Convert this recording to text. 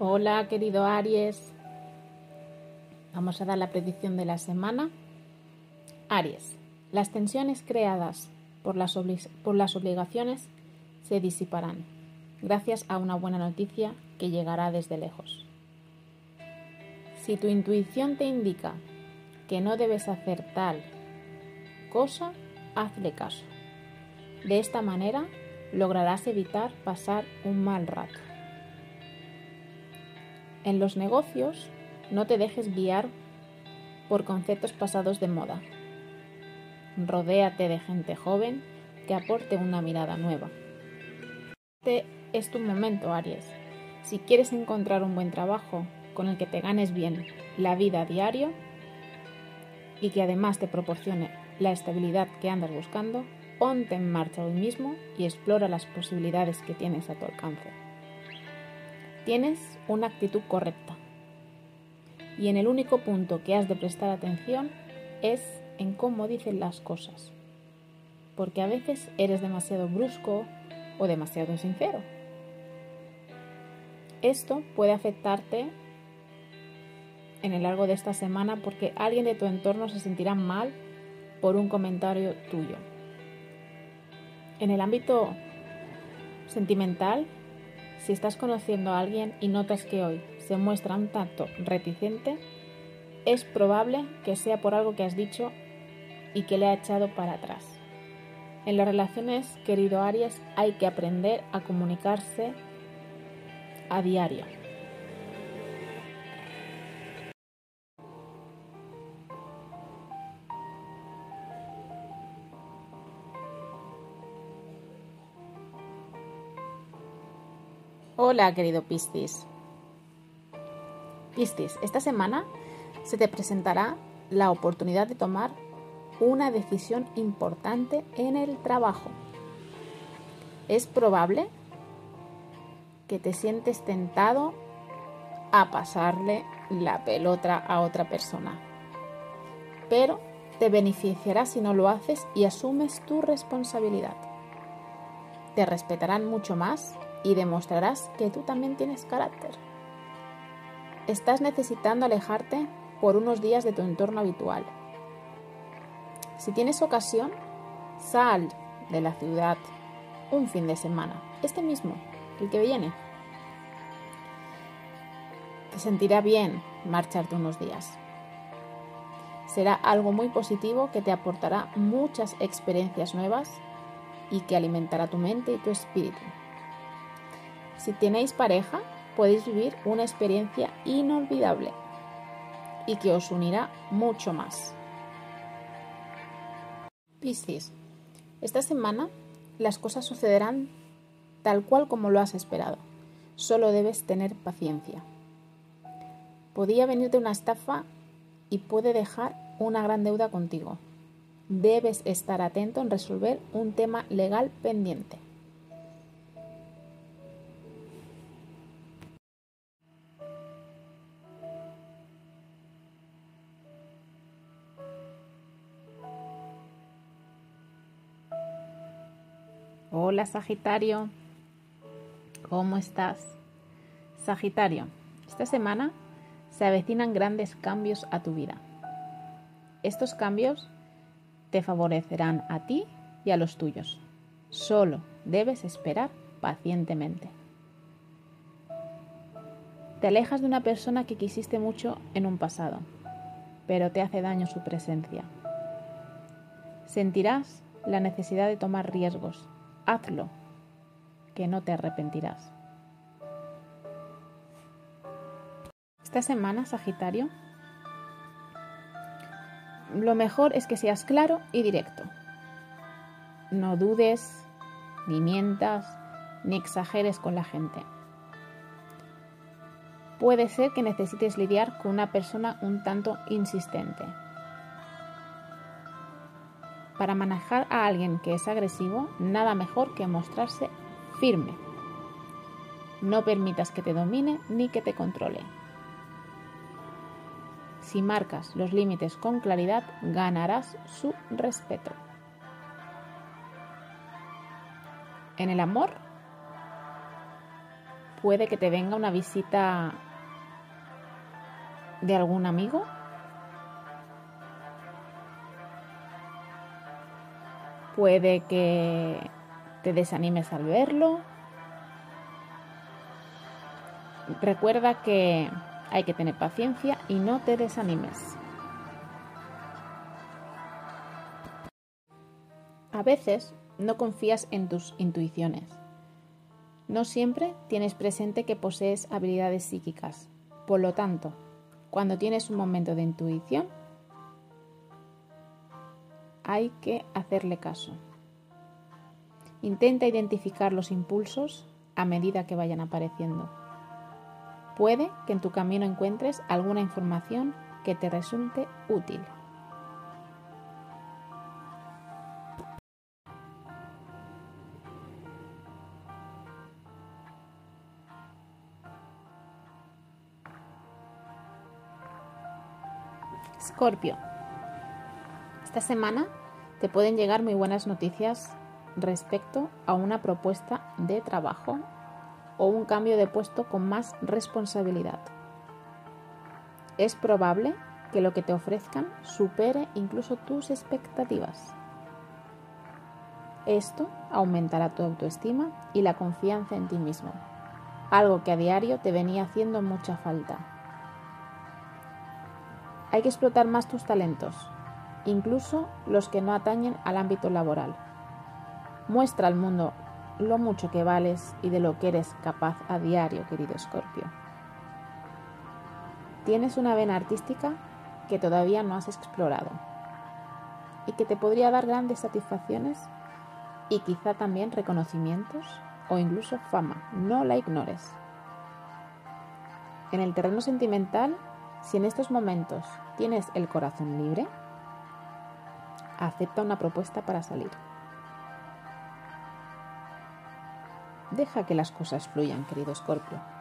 Hola querido Aries. Vamos a dar la predicción de la semana. Aries. Las tensiones creadas por las, obligaciones se disiparán gracias a una buena noticia que llegará desde lejos. Si tu intuición te indica que no debes hacer tal cosa, hazle caso. De esta manera lograrás evitar pasar un mal rato. En los negocios, no te dejes guiar por conceptos pasados de moda. Rodéate de gente joven que aporte una mirada nueva. Este es tu momento, Aries. Si quieres encontrar un buen trabajo con el que te ganes bien la vida a diario y que además te proporcione la estabilidad que andas buscando, ponte en marcha hoy mismo y explora las posibilidades que tienes a tu alcance. Tienes una actitud correcta y en el único punto que has de prestar atención es en cómo dicen las cosas, porque a veces eres demasiado brusco o demasiado sincero. Esto puede afectarte en el largo de esta semana porque alguien de tu entorno se sentirá mal por un comentario tuyo. En el ámbito sentimental, si estás conociendo a alguien y notas que hoy se muestra un tanto reticente, es probable que sea por algo que has dicho y que le ha echado para atrás. En las relaciones, querido Aries, hay que aprender a comunicarse a diario. Hola, querido Piscis. Piscis, esta semana se te presentará la oportunidad de tomar una decisión importante en el trabajo. Es probable que te sientes tentado a pasarle la pelota a otra persona, pero te beneficiará si no lo haces y asumes tu responsabilidad. Te respetarán mucho más y demostrarás que tú también tienes carácter. Estás necesitando alejarte por unos días de tu entorno habitual. Si tienes ocasión, sal de la ciudad un fin de semana, este mismo, el que viene. Te sentirá bien marcharte unos días. Será algo muy positivo que te aportará muchas experiencias nuevas y que alimentará tu mente y tu espíritu. Si tenéis pareja, podéis vivir una experiencia inolvidable y que os unirá mucho más. Piscis, esta semana las cosas sucederán tal cual como lo has esperado. Solo debes tener paciencia. Podía venirte una estafa y puede dejar una gran deuda contigo. Debes estar atento en resolver un tema legal pendiente. Hola Sagitario, ¿cómo estás? Sagitario, esta semana se avecinan grandes cambios a tu vida. Estos cambios te favorecerán a ti y a los tuyos. Solo debes esperar pacientemente. Te alejas de una persona que quisiste mucho en un pasado, pero te hace daño su presencia. Sentirás la necesidad de tomar riesgos hazlo, que no te arrepentirás. Esta semana, Sagitario, lo mejor es que seas claro y directo. No dudes, ni mientas, ni exageres con la gente. Puede ser que necesites lidiar con una persona un tanto insistente, para manejar a alguien que es agresivo, nada mejor que mostrarse firme. No permitas que te domine ni que te controle. Si marcas los límites con claridad, ganarás su respeto. En el amor, puede que te venga una visita de algún amigo. Puede que te desanimes al verlo. Recuerda que hay que tener paciencia y no te desanimes. A veces no confías en tus intuiciones. No siempre tienes presente que posees habilidades psíquicas. Por lo tanto, cuando tienes un momento de intuición, hay que hacerle caso. Intenta identificar los impulsos a medida que vayan apareciendo. Puede que en tu camino encuentres alguna información que te resulte útil. Scorpio. Esta semana te pueden llegar muy buenas noticias respecto a una propuesta de trabajo o un cambio de puesto con más responsabilidad. Es probable que lo que te ofrezcan supere incluso tus expectativas. Esto aumentará tu autoestima y la confianza en ti mismo, algo que a diario te venía haciendo mucha falta. Hay que explotar más tus talentos, incluso los que no atañen al ámbito laboral. Muestra al mundo lo mucho que vales y de lo que eres capaz a diario, querido Escorpio. Tienes una vena artística que todavía no has explorado y que te podría dar grandes satisfacciones y quizá también reconocimientos o incluso fama. No la ignores. En el terreno sentimental, si en estos momentos tienes el corazón libre, acepta una propuesta para salir. Deja que las cosas fluyan, querido Escorpio.